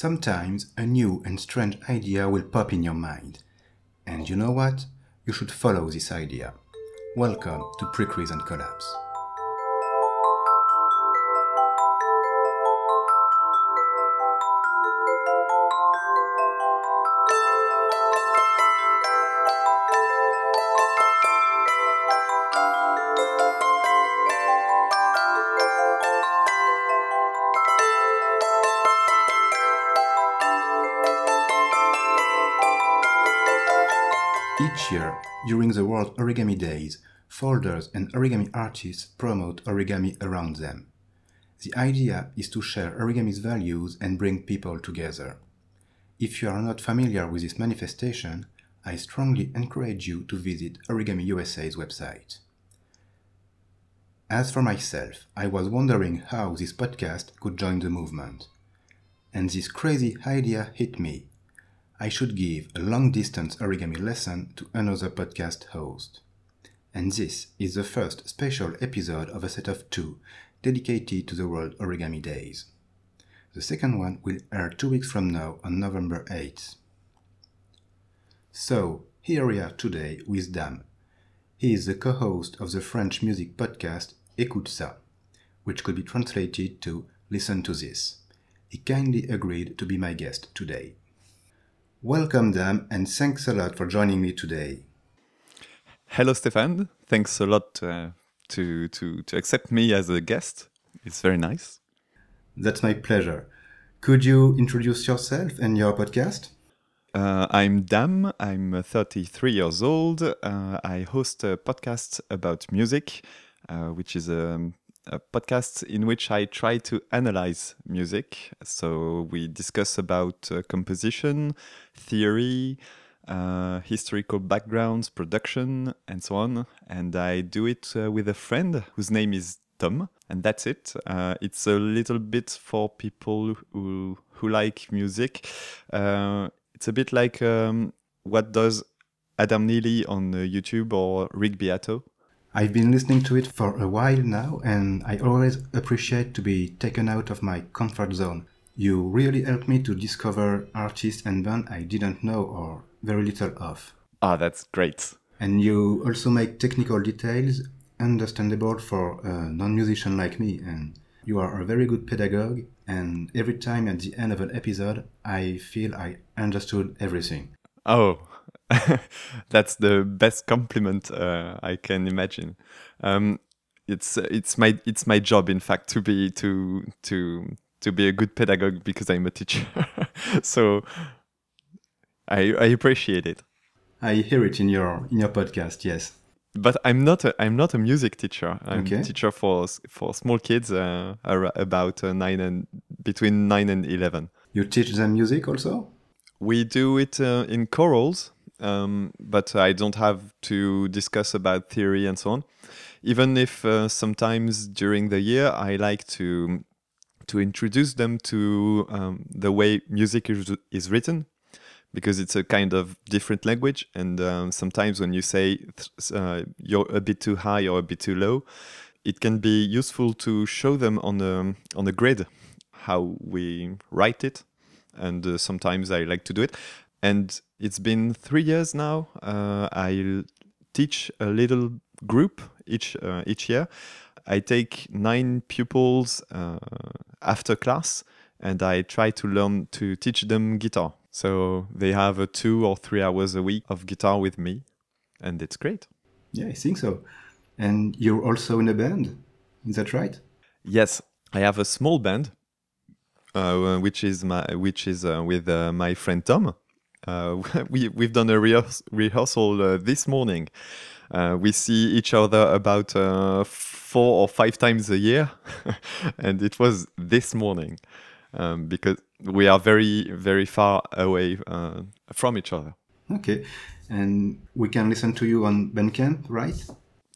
Sometimes a new and strange idea will pop in your mind. And you know what? You should follow this idea. Welcome to Pre-Crease and Collapse. During the World Origami Days, folders and origami artists promote origami around them. The idea is to share origami's values and bring people together. If you are not familiar with this manifestation, I strongly encourage you to visit Origami USA's website. As for myself, I was wondering how this podcast could join the movement. And this crazy idea hit me I should give a long distance origami lesson to another podcast host. And this is the first special episode of a set of two dedicated to the World Origami Days. The second one will air two weeks from now on November 8th. So, here we are today with Dam. He is the co host of the French music podcast Écoute ça, which could be translated to Listen to This. He kindly agreed to be my guest today. Welcome, Dam, and thanks a lot for joining me today. Hello, Stefan. Thanks a lot uh, to, to, to accept me as a guest. It's very nice. That's my pleasure. Could you introduce yourself and your podcast? Uh, I'm Dam. I'm uh, 33 years old. Uh, I host a podcast about music, uh, which is a a podcast in which I try to analyze music. So we discuss about uh, composition, theory, uh, historical backgrounds, production, and so on. And I do it uh, with a friend whose name is Tom, and that's it. Uh, it's a little bit for people who who like music. Uh, it's a bit like um, what does Adam Neely on uh, YouTube or Rick Beato. I've been listening to it for a while now, and I always appreciate to be taken out of my comfort zone. You really helped me to discover artists and bands I didn't know or very little of. Ah, that's great. And you also make technical details understandable for a non-musician like me, and you are a very good pedagogue. And every time at the end of an episode, I feel I understood everything. Oh, That's the best compliment uh, I can imagine. Um, it's it's my it's my job, in fact, to be to to to be a good pedagogue because I'm a teacher. so I I appreciate it. I hear it in your in your podcast. Yes. But I'm not a, I'm not a music teacher. I'm Okay. a teacher for for small kids uh, about uh, nine and between nine and eleven. You teach them music also? We do it uh, in chorals, um, but I don't have to discuss about theory and so on. Even if uh, sometimes during the year I like to to introduce them to um, the way music is, is written, because it's a kind of different language. And um, sometimes when you say uh, you're a bit too high or a bit too low, it can be useful to show them on a on a grid how we write it and uh, sometimes I like to do it. And it's been three years now. Uh, I teach a little group each uh, each year. I take nine pupils uh, after class, and I try to learn to teach them guitar. So they have uh, two or three hours a week of guitar with me, and it's great. Yeah, I think so. And you're also in a band. Is that right? Yes, I have a small band, uh, which is my which is uh, with uh, my friend Tom. Uh, we we've done a rehears- rehearsal uh, this morning. Uh, we see each other about uh, four or five times a year, and it was this morning um, because we are very very far away uh, from each other. Okay. And we can listen to you on Bandcamp, right?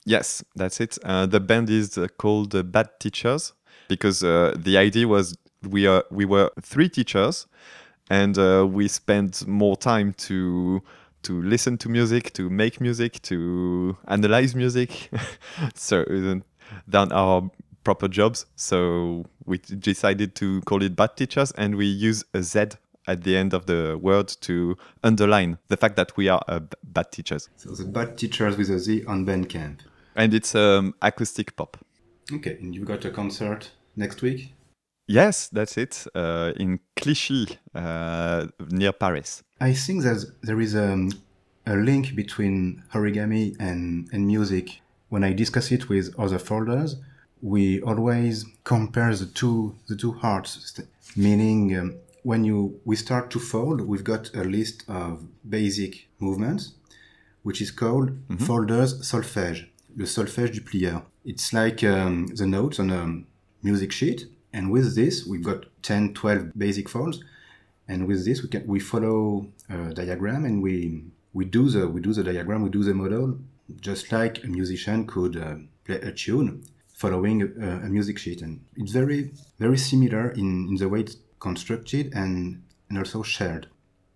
Yes, that's it. Uh, the band is uh, called uh, Bad Teachers because uh, the idea was we are we were three teachers, and uh, we spent more time to to listen to music, to make music, to analyze music. so than our proper jobs. So we decided to call it bad teachers, and we use a Z at the end of the word to underline the fact that we are uh, bad teachers. So the bad teachers with a Z on Bandcamp. And it's um, acoustic pop. Okay, and you've got a concert next week? Yes, that's it. Uh, in Clichy, uh, near Paris. I think that there is a, a link between origami and, and music. When I discuss it with other folders, we always compare the two the two arts, meaning um, when you we start to fold, we've got a list of basic movements, which is called mm-hmm. folders solfège, le solfège du plieur. It's like um, the notes on a music sheet, and with this we've got 10, 12 basic folds, and with this we can we follow a diagram and we we do the we do the diagram, we do the model, just like a musician could uh, play a tune following a, a, music sheet, and it's very very similar in, in the way it's constructed and, and also shared.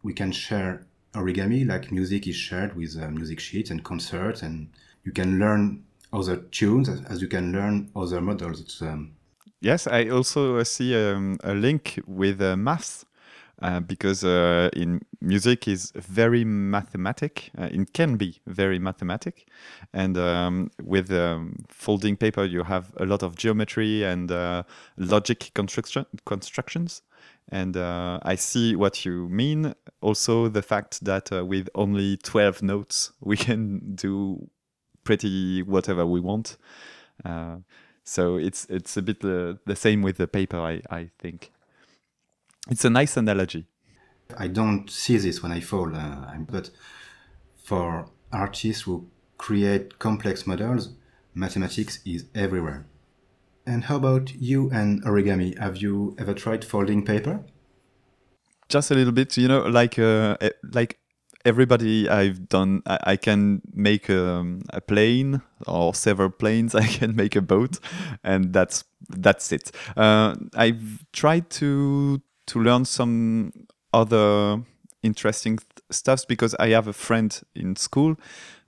We can share origami like music is shared with uh, music sheets and concerts, and you can learn other tunes as you can learn other models. It's, um, yes, I also uh, see um, a link with uh, maths. Uh, because uh, in music is very mathematic. Uh, it can be very mathematic, and um, with um, folding paper, you have a lot of geometry and uh, logic construction constructions and uh, I see what you mean. Also, the fact that with only 12 notes, we can do pretty whatever we want. So it's it's a bit uh, the same with the paper, I, I think. It's a nice analogy. I don't see this when I fold, uh, but for artists who create complex models, mathematics is everywhere. And how about you and origami? Have you ever tried folding paper? Just a little bit, you know, like uh, like everybody I've done. I, I can make a, um, a, plane or several planes. I can make a boat, and that's that's it. Uh, I've tried to to learn some other interesting th- stuffs because I have a friend in school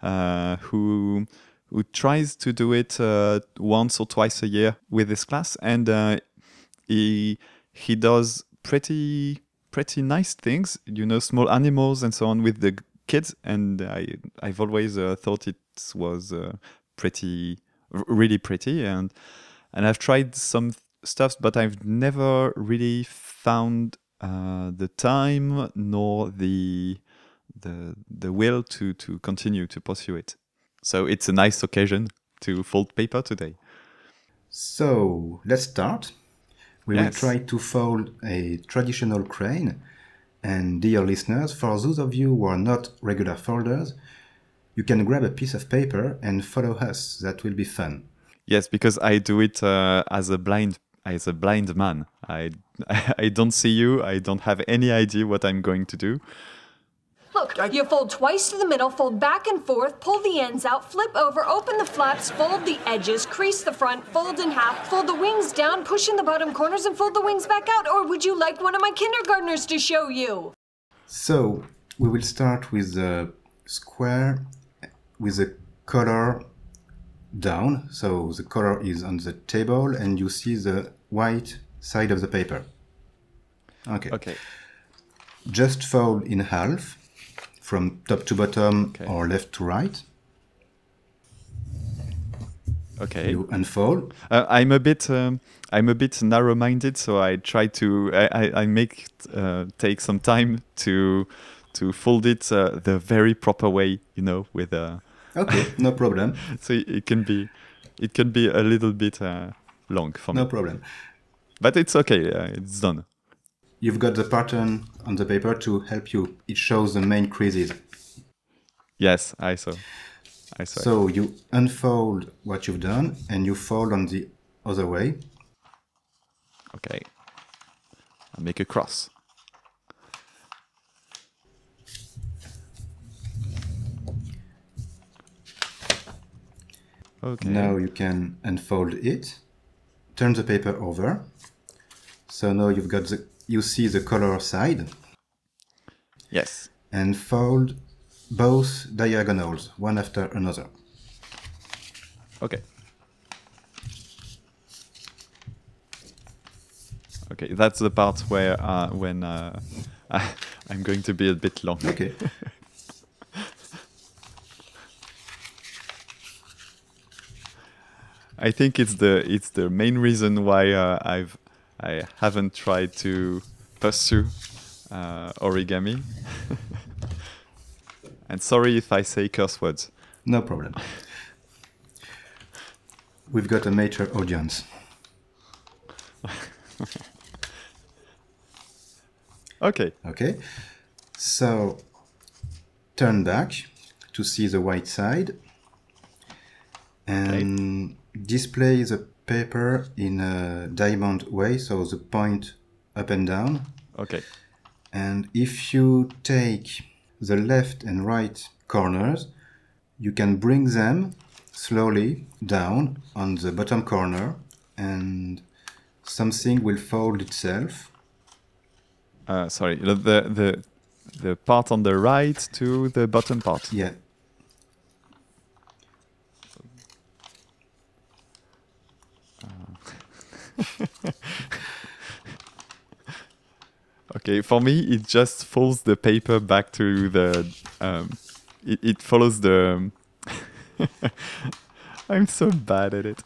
uh, who who tries to do it uh, once or twice a year with his class, and uh, he he does pretty pretty nice things, you know, small animals and so on with the kids. And I I've always uh, thought it was uh, pretty, really pretty, and and I've tried some stuff, but I've never really found uh, the time nor the the the will to to continue to pursue it. So it's a nice occasion to fold paper today. So let's start. We yes. will try to fold a traditional crane. And dear listeners, for those of you who are not regular folders, you can grab a piece of paper and follow us. That will be fun. Yes, because I do it uh, as a blind as a blind man. I I don't see you. I don't have any idea what I'm going to do. Look, you fold twice to the middle, fold back and forth, pull the ends out, flip over, open the flaps, fold the edges, crease the front, fold in half, fold the wings down, push in the bottom corners, and fold the wings back out. Or would you like one of my kindergartners to show you? So, we will start with a square with the color down. So, the color is on the table, and you see the white side of the paper. Okay. Okay. Just fold in half from top to bottom okay. or left to right. Okay. You unfold. Uh, I'm a bit. Um, I'm a bit narrow-minded, so I try to. I, I make uh, take some time to to fold it uh, the very proper way. You know, with a. Uh, okay, no problem. so it can be, it can be a little bit uh, long for no me. No problem. But it's okay. Uh, it's done. You've got the pattern on the paper to help you. It shows the main creases. Yes, I saw. I saw. So you unfold what you've done and you fold on the other way. Okay. I make a cross. Okay. Now you can unfold it. Turn the paper over. So now you've got the you see the color side. Yes. And fold both diagonals, one after another. Okay. Okay, that's the part where uh, when uh, I'm going to be a bit long. Okay. I think it's the it's the main reason why uh, I've I haven't tried to pursue uh, origami. and sorry if I say curse words. No problem. We've got a major audience. Okay. Okay. So turn back to see the white side and display the paper in a diamond way, so the point up and down. Okay. And if you take the left and right corners, you can bring them slowly down on the bottom corner and something will fold itself. Uh, sorry, the, the the the part on the right to the bottom part. Yeah. Okay, for me, it just folds the paper back to the. Um, it, it follows the. I'm so bad at it.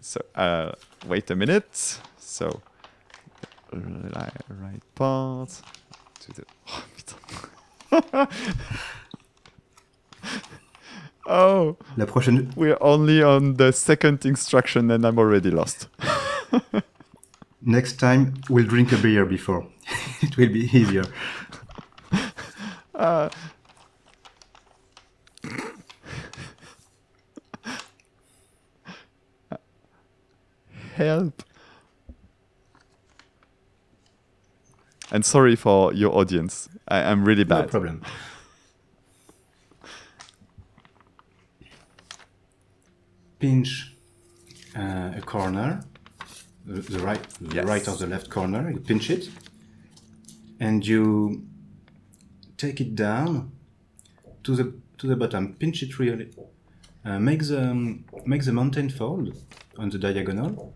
So, uh, wait a minute. So, right, part to the. Oh. oh. La prochaine, We're only on the second instruction and I'm already lost. next time we'll drink a beer before. it will be easier. Uh. Help. And sorry for your audience. I, I'm really bad. No problem. Pinch uh, a corner, the, the right, the right or the left corner. You pinch it, and you take it down to the to the bottom. Pinch it really. Uh, make the um, make the mountain fold on the diagonal.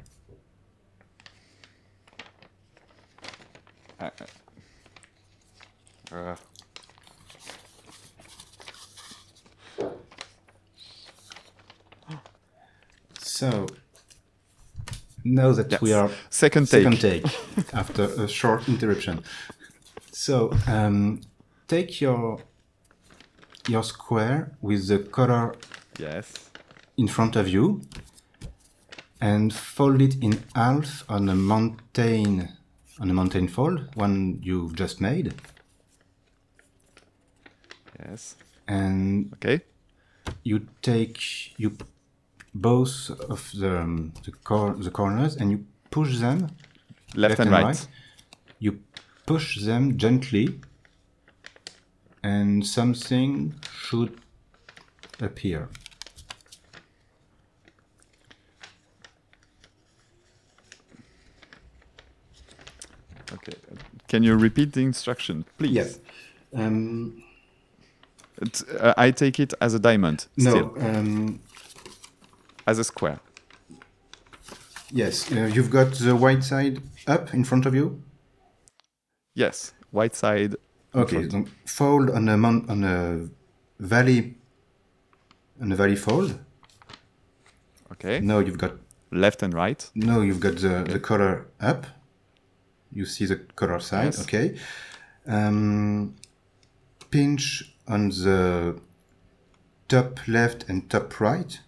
So now that we are Second second take. take after a short interruption. So um, take your your square with the color Yes. in front of you and fold it in half on a mountain on a mountain fold one you've just made Yes. and Okay. you take you both of the um, the, cor- the corners and you push them Left, and right. You push them gently, and something should appear. Okay. Can you repeat the instruction, please? Yes. Um, uh, I take it as a diamond. no. Still. Um, As a square. yes. Uh, you've got the white side up in front of you. Yes. White side. Okay. fold on a mon- on a valley. On a valley fold. Okay. Now you've got Left and right. No, you've got the, the color up. You see the color side, Yes. okay. Um, pinch on the top left and top right,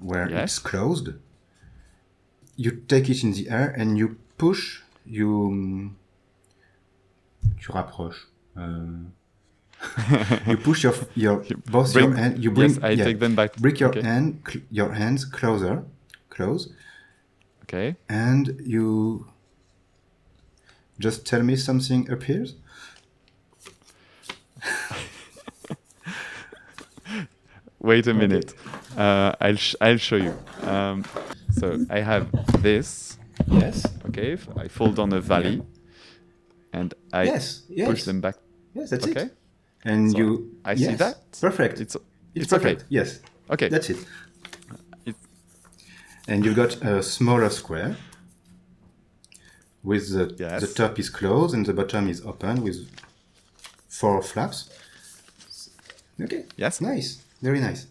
where Yes. it's closed. You take it in the air and you push. You tu rapproches. Uh, you push your your both Bring- your hand. You bring. yes, I yeah, take them back. Bring your Okay. hand, your hands closer, close, Okay. and you just tell me something appears. Wait a minute. Uh, I'll sh- I'll show you. Um, so I have this. Yes. Okay. I fold on a valley, and I Yes, yes. push them back. Yes, that's Okay. it. And So you. I see that. Perfect. It's It's it's okay. perfect. Yes. Okay. That's it. It- And you've got a smaller square with the, Yes. the top is closed and the bottom is open with four flaps. Okay. Yes. Nice. Very nice.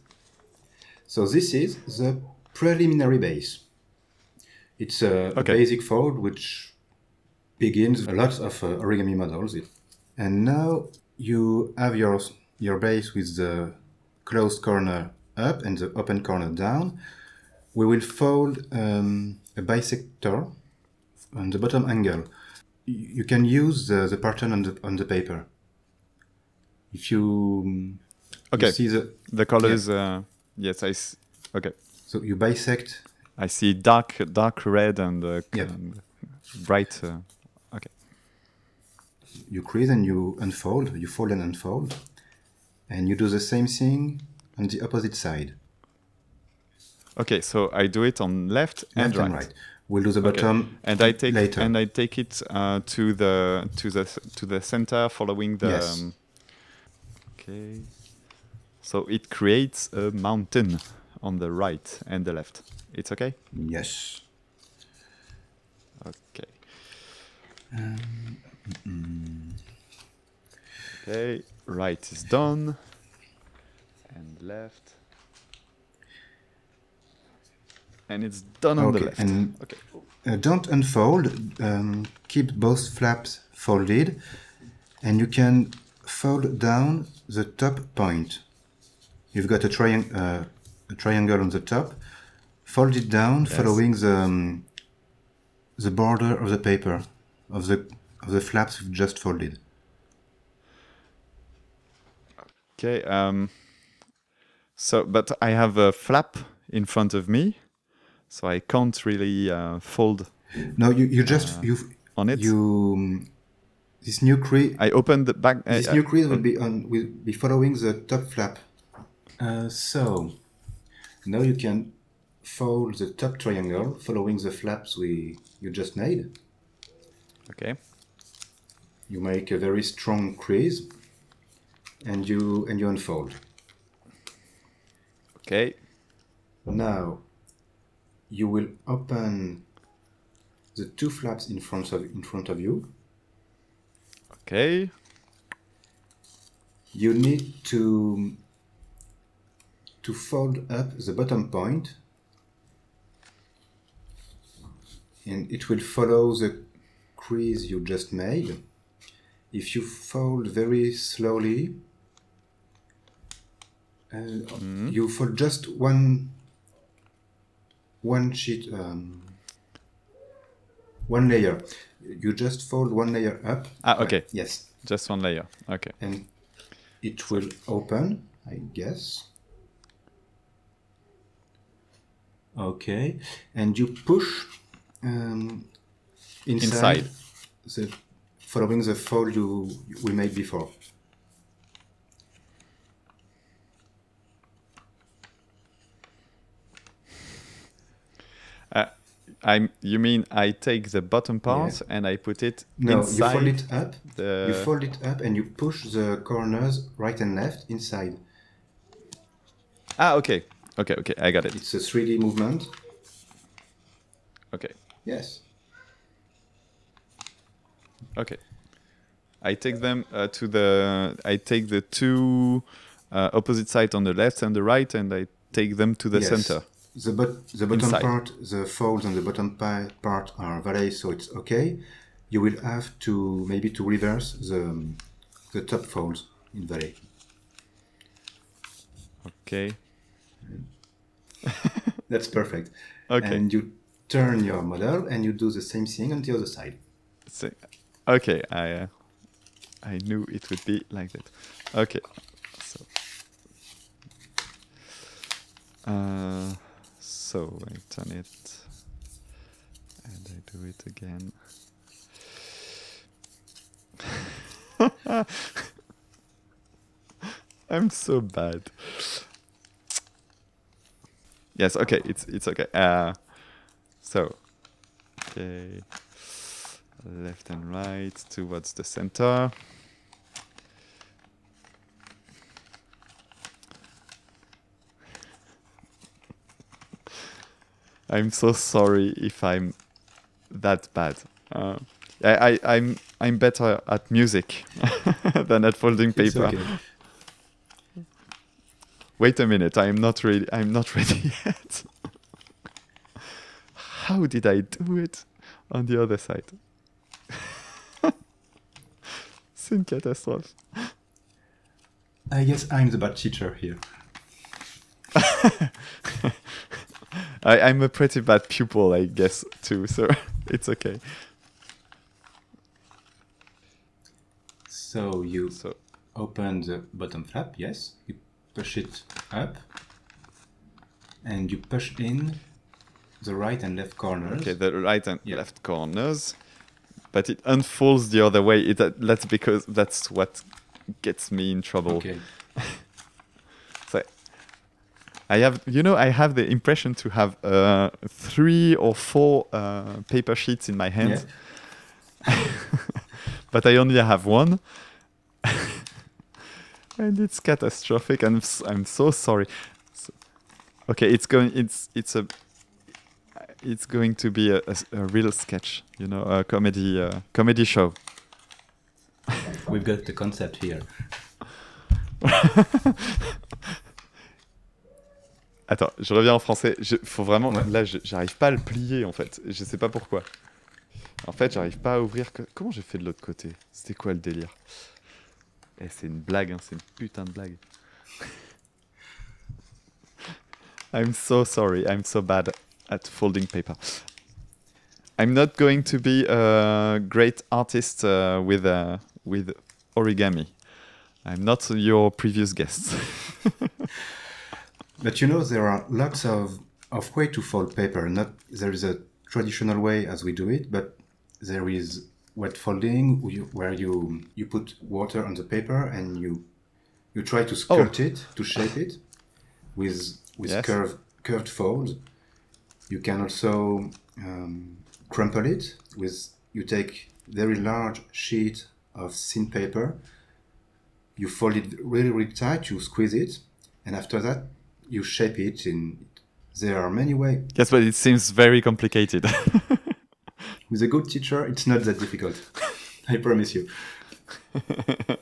So this is the preliminary base. It's a, Okay. basic fold which begins a lot of uh, origami models. And now you have your your base with the closed corner up and the open corner down. We will fold um, a bisector on the bottom angle. You can use the, the pattern on the on the paper. If you, um, you Okay. see the The colors. Uh, yes, I. S- okay. so you bisect I see dark, dark red and, uh, Yep. and bright. Uh, okay. you crease and you unfold, you fold and unfold, and you do the same thing on the opposite side, Okay. So I do it on left, and right. and right. We'll do the Okay. bottom and I take later. and I take it uh, to the to the to the center, following the. Yes. Um, okay. So it creates a mountain on the right and the left. It's okay. yes. Okay. Okay. Right is done. And left. And it's done on the Okay, left. and- okay. Uh, don't unfold. Um, keep both flaps folded, and you can fold down the top point. You've got a, triang- uh, a triangle on the top. Fold it down, following the um, the border of the paper of the of the flaps you've just folded. Okay. Um, so, but I have a flap in front of me, so I can't really uh, fold No, you, you just you on it. you um, this new crease I open the back. this I- new I- crease will be on will be following the top flap. Uh, so now you can fold the top triangle following the flaps we you just made. okay. You make a very strong crease, and you and you unfold. Okay. Now you will open the two flaps in front of in front of you. Okay. You need to to fold up the bottom point and it will follow the crease you just made. If you fold very slowly, uh, you fold just one one sheet um, one layer. You just fold one layer up. Ah, okay. Yes Just one layer. Okay. and it will open, I guess. Okay, and you push um, inside, Inside. The, following the fold you we made before. Uh, I. You mean I take the bottom part Yeah. and I put it No, inside you fold it up. the. You fold it up and you push the corners right and left inside. ah, okay. Okay. Okay. I got it. It's a 3D movement. Okay. Yes. Okay. I take them uh, to the. I take the two uh, opposite sides on the left and the right, and I take them to the Yes. center. The, bot- the bottom Inside. part, the folds on the bottom pi- part are valley, so it's okay. You will have to maybe to reverse the the top folds in valley. Okay. That's perfect. Okay. And you turn your model and you do the same thing on the other side. So, okay. I. Uh, I knew it would be like that. Okay. So. Uh, so I turn it, and I do it again. I'm so bad. Yes. Okay. It's it's okay. Uh, so. Okay. Left and right towards the center. I'm so sorry if I'm that bad. Uh, I, I, I'm I'm better at music than at folding paper. okay. Wait a minute, I'm not ready. I'm not ready yet. How did I do it on the other side? Une catastrophe. I guess I'm the bad teacher here. I, I'm a pretty bad pupil, I guess, too. So it's okay. So you So open the bottom flap, yes. You push it up, and you push in the right and left corners. okay, the right and Yeah. left corners, but it unfolds the other way. It that's because that's what gets me in trouble. Okay. So I have, you know, I have the impression to have uh, three or four uh, paper sheets in my hands, but I only have one. And it's catastrophic and I'm I'm so sorry. So- okay, it's going it's it's a it's going to be a, a s- a real sketch, you know, a comedy uh, comedy show. We've got the concept here. Attends, je reviens en français. Je, faut vraiment. Ouais. Là, j'arrive pas à le plier en fait. Je sais pas pourquoi. En fait, j'arrive pas à ouvrir. que- Comment j'ai fait de l'autre côté? C'était quoi le délire? Eh, c'est une blague, hein, c'est une putain de blague. I'm so sorry. I'm so bad at folding paper. I'm not going to be a great artist uh, with uh, with origami. I'm not your previous guest. But you know there are lots of of way to fold paper. Not there is a traditional way as we do it, but there is wet folding where you- you put water on the paper and you you try to skirt it to shape it with with Yes. curved curved folds. You can also um, crumple it with you take very large sheet of thin paper. You fold it really really tight. You squeeze it, and after that you shape it in. There are many ways. Yes, but it seems very complicated. With a good teacher, it's not that difficult. I promise you.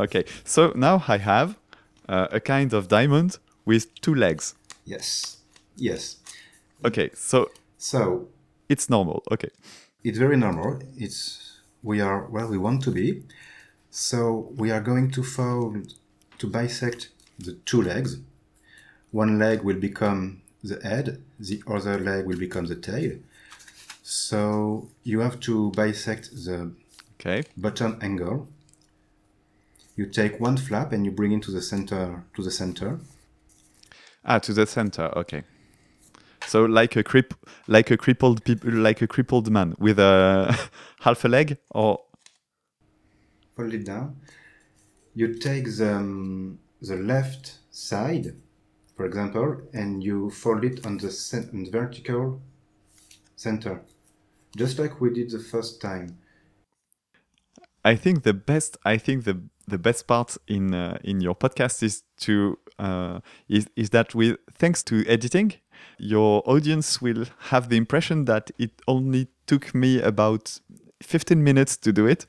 okay, so now I have uh, a kind of diamond with two legs. Yes. Yes. Okay, so So it's normal. Okay. it's very normal. It's we are where we want to be. So we are going to fold to bisect the two legs. One leg will become the head, the other leg will become the tail. So you have to bisect the Okay. bottom angle. You take one flap and you bring it to the center to the center. Ah, to the center. Okay. So like a crip, like a crippled peop- like a crippled man with a half a leg, or fold it down. You take the, um, the left side, for example, and you fold it on the, on the vertical center, just like we did the first time. I think the best I think the the best part in uh, in your podcast is to uh, is is that with thanks to editing, your audience will have the impression that it only took me about 15 minutes to do it,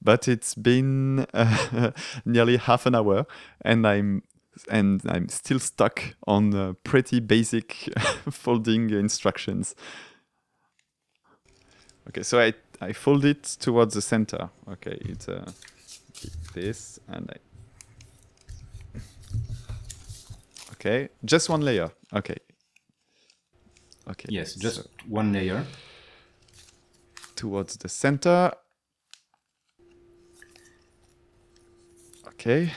but it's been uh, nearly half an hour, and I'm and I'm still stuck on uh, pretty basic folding instructions. Okay, so I I fold it towards the center. Okay, it's uh, this and I. Okay, just one layer. Okay. Okay. Yes, just so one layer. towards the center. Okay.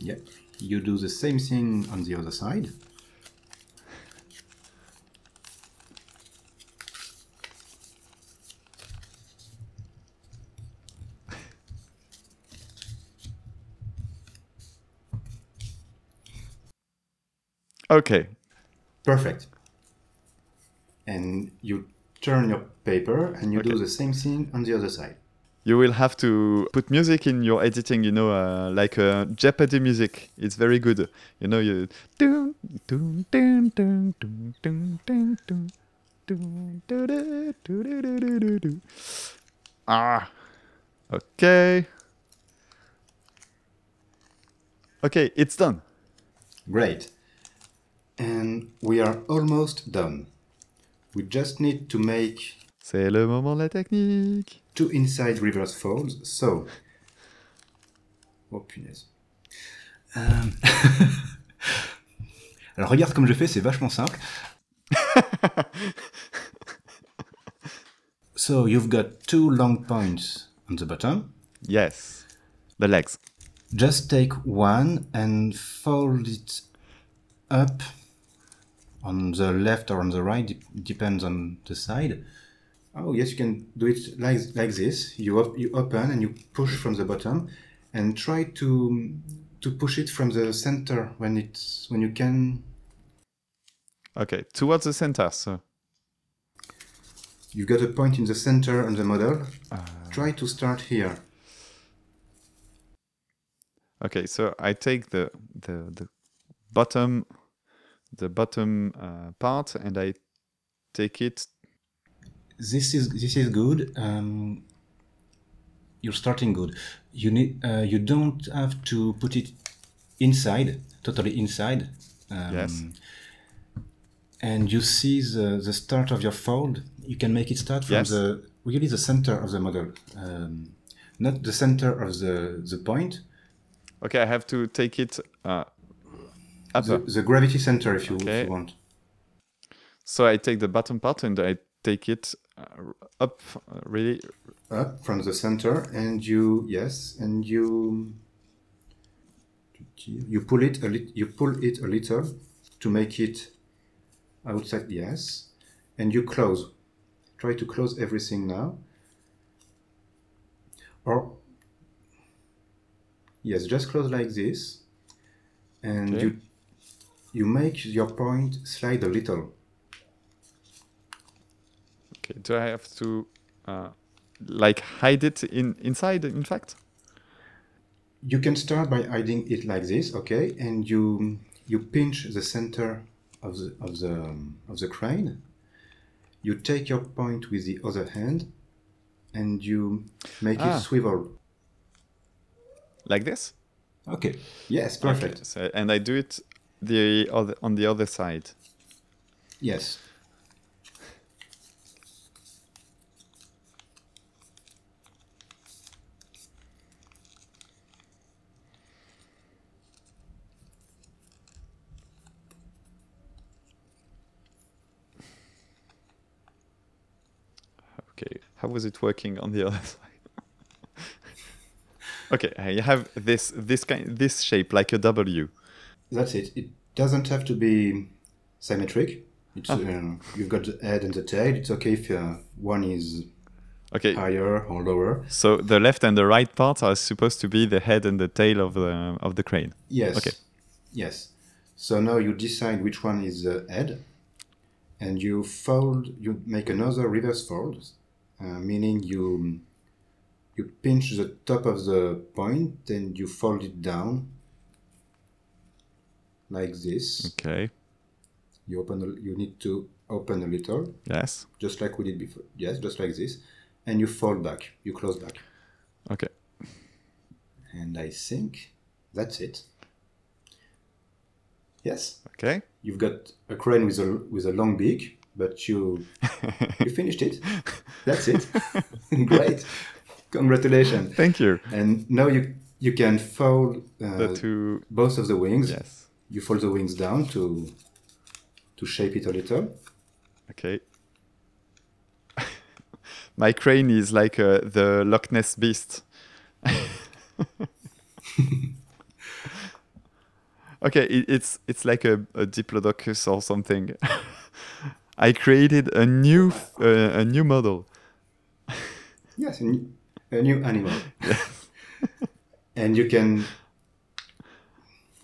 Yep. You do the same thing on the other side. Okay. Perfect. And you turn your paper and you do the same thing on the other side you will have to put music in your editing you know uh, like uh, jeopardy music it's very good you know you ah okay okay it's done great and we are almost done we just need to make c'est le moment de la technique two inside reverse folds. So, oh punaise. Euh, Alors regarde comme je fais, c'est vachement simple. so you've got two long points on the bottom. Yes. The legs. Just take one and fold it up on the left or on the right, depends on the side. Oh yes, you can do it like like this. You op- you open and you push from the bottom, and try to to push it from the center when it's when you can. Okay, towards the center. So You've got a point in the center on the model. try to start here. okay, so I take the the the bottom the bottom uh, part and I take it. This is this is good. Um, you're starting good. You need uh, you don't have to put it inside, totally inside. Um, Yes. And you see the, the start of your fold. You can make it start from Yes. the really the center of the model, um, not the center of the the point. Okay, I have to take it uh. The, the gravity center, if you, if Okay. you want. So I take the bottom part and I take it up uh, really. up from the center and you yes and you you pull it a lit, you pull it a little to make it outside yes and you close try to close everything now or yes just close like this and Okay. you you make your point slide a little Okay, do I have to uh, like hide it in inside? In fact. You can start by hiding it like this, okay, and you you pinch the center of the of the um, of the crane. You take your point with the other hand, and you make Ah. it swivel. Like this? Okay. Yes, perfect. Okay, so, and I do it the other on the other side. Yes. Okay, how was it working on the other side? okay, you have this this kind this shape like a W. That's it. It doesn't have to be symmetric. It's, uh, you've got the head and the tail. It's okay if uh, one is Okay, higher or lower. so the left and the right parts are supposed to be the head and the tail of the of the crane. Yes. Okay. Yes. So now you decide which one is the head, and you fold. You make another reverse fold, Uh, meaning you you pinch the top of the point and you fold it down like this. Okay. You open. A, you need to open a little, Yes. just like we did before. Yes, just like this, and you fold back. You close back, Okay. and I think that's it. Yes. Okay. You've got a crane with a with a long beak, but you you finished it. That's it. Great. Congratulations. Thank you. And now you you can fold uh, The two. both of the wings. Yes. You fold the wings down to to shape it a little. Okay. My crane is like uh, the Loch Ness beast. okay, it, it's it's like a, a diplodocus or something. I created a new uh, a new model. Yes, a new, a new animal. and you can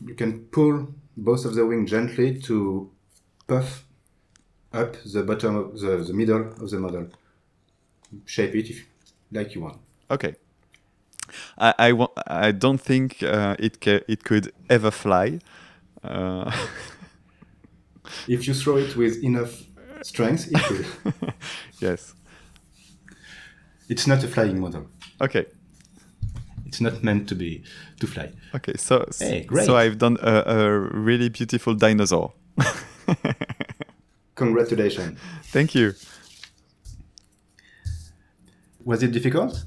you can pull both of the wings gently to puff up the bottom of the, the middle of the model. Shape it if, like you want. Okay. I I, wa- I don't think uh, it ca- it could ever fly. Uh, If you throw it with enough strength, will. yes. it's not a flying model. Okay. It's not meant to be to fly. Okay. So Hey, great. so I've done a, a really beautiful dinosaur. Congratulations. Thank you. Was it difficult?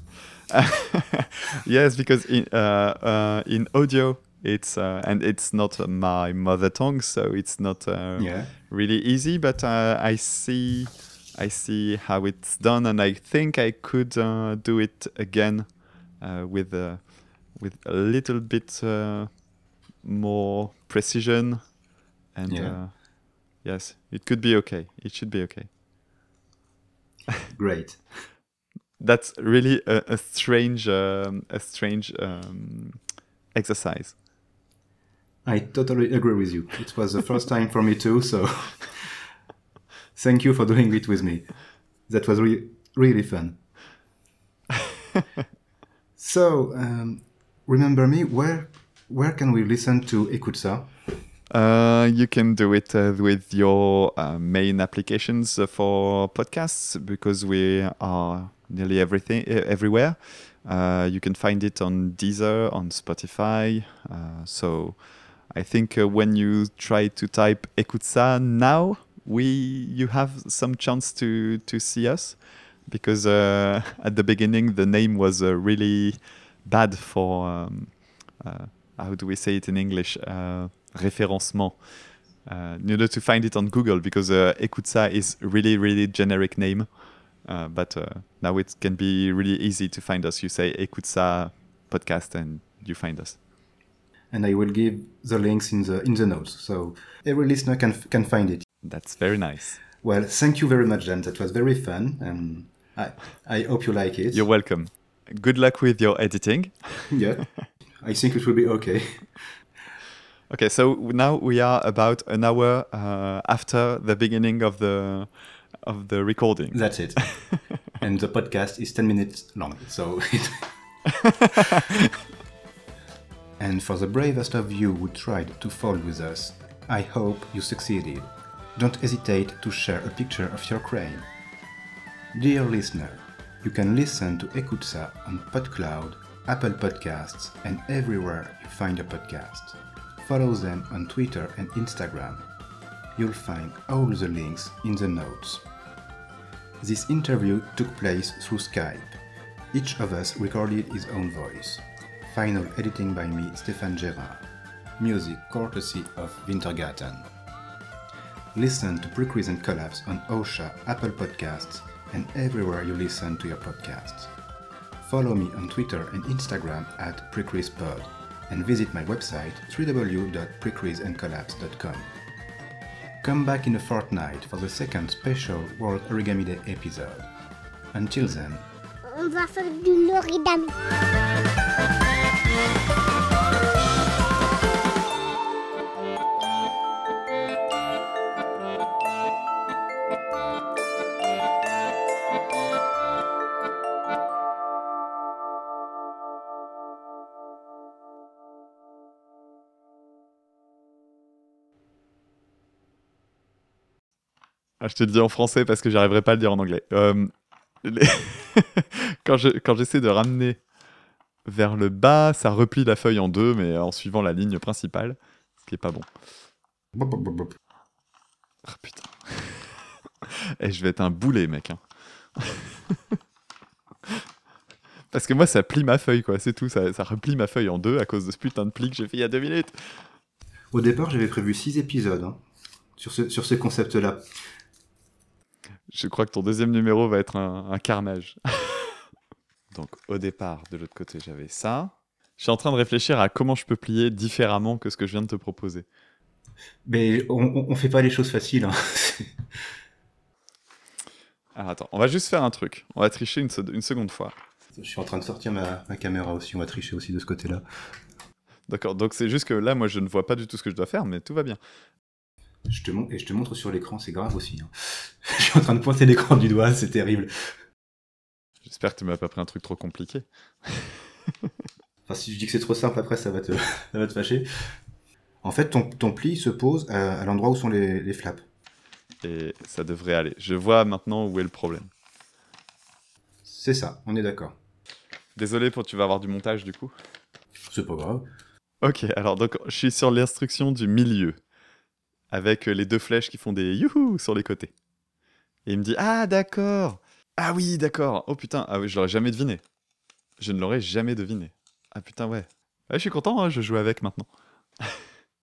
yes, because in uh, uh, in audio it's uh, and it's not my mother tongue, so it's not uh, Yeah. really easy. But uh, I see I see how it's done, and I think I could uh, do it again uh, with uh, with a little bit uh, more precision, and Yeah. uh, yes, it could be okay. It should be okay. Great. That's really a, a strange um, a strange um, exercise. I totally agree with you. It was the first time for me too, so thank you for doing it with me. That was re- really fun. so, um, remember me, where where can we listen to Ekutsa? Uh, you can do it uh, with your uh, main applications for podcasts because we are nearly everything everywhere. Uh, you can find it on Deezer, on Spotify. Uh, so I think uh, when you try to type Ekutsa now, we you have some chance to to see us because uh, at the beginning the name was uh, really bad for um, uh, how do we say it in English? Uh, référencement uh, in order to find it on Google because uh, Ekutsa is really really generic name but now it can be really easy to find us. You say Ekutsa podcast and you find us And I will give the links in the in the notes, so every listener can can find it. that's very nice Well, thank you very much, Jan. That was very fun, and I I hope you like it. you're welcome good luck with your editing yeah, I think it will be okay. Okay, so now we are about an hour uh, after the beginning of the of the recording. That's it. and the podcast is 10 minutes long. So. And for the bravest of you who tried to fall with us, I hope you succeeded. Don't hesitate to share a picture of your crane. Dear listener, you can listen to Ekutsa on PodCloud, Apple Podcasts, and everywhere you find a podcast. Follow them on Twitter and Instagram. You'll find all the links in the notes. This interview took place through Skype. Each of us recorded his own voice. Final editing by me, Stéphane Gérard. Music courtesy of Wintergarten. Listen to Prequiz and Collapse on Ausha, Apple Podcasts, and everywhere you listen to your podcasts. Follow me on Twitter and Instagram at PrequizPod and visit my website www.prequizandcollapse.com. Come back in a fortnight for the second special World Origami Day episode. Until then, On va faire du l'origami. Ah, je te le dis en français parce que j'arriverai pas à le dire en anglais. Euh, quand j'essaie de ramener vers le bas, ça replie la feuille en deux, mais en suivant la ligne principale, ce qui est pas bon. bop, bop, bop. Ah putain. Et je vais être un boulet, mec. hein. Parce que moi, ça plie ma feuille, quoi. C'est tout. Ça, ça replie ma feuille en deux à cause de ce putain de pli que j'ai fait il y a deux minutes. Au départ, j'avais prévu 6 épisodes hein, sur ce, sur ce concept-là. Je crois que ton deuxième numéro va être un, un carnage. Donc, au départ, de l'autre côté, j'avais ça. Je suis en train de réfléchir à comment je peux plier différemment que ce que je viens de te proposer. Mais on, on, fait pas les choses faciles. hein. Alors, attends, on va juste faire un truc. On va tricher une, se- une seconde fois. Je suis en train de sortir ma, ma caméra aussi, on va tricher aussi de ce côté-là. D'accord, donc c'est juste que là, moi, je ne vois pas du tout ce que je dois faire, mais tout va bien. Je te et je te montre sur l'écran, c'est grave aussi. hein. je suis en train de pointer l'écran du doigt, c'est terrible. J'espère que tu m'as pas pris un truc trop compliqué. Enfin, si je dis que c'est trop simple, après, ça va te, ça va te fâcher. En fait, ton, ton pli se pose à, à l'endroit où sont les, les flaps. Et ça devrait aller. Je vois maintenant où est le problème. C'est ça, on est d'accord. Désolé pour tu vas avoir du montage du coup. C'est pas grave. Ok, alors donc je suis sur l'instruction du milieu. Avec les deux flèches qui font des youhou sur les côtés. Et il me dit Ah d'accord Ah oui, d'accord Oh putain, ah oui, je l'aurais jamais deviné. Je ne l'aurais jamais deviné. Ah putain, ouais. Ouais, je suis content, hein, je joue avec maintenant.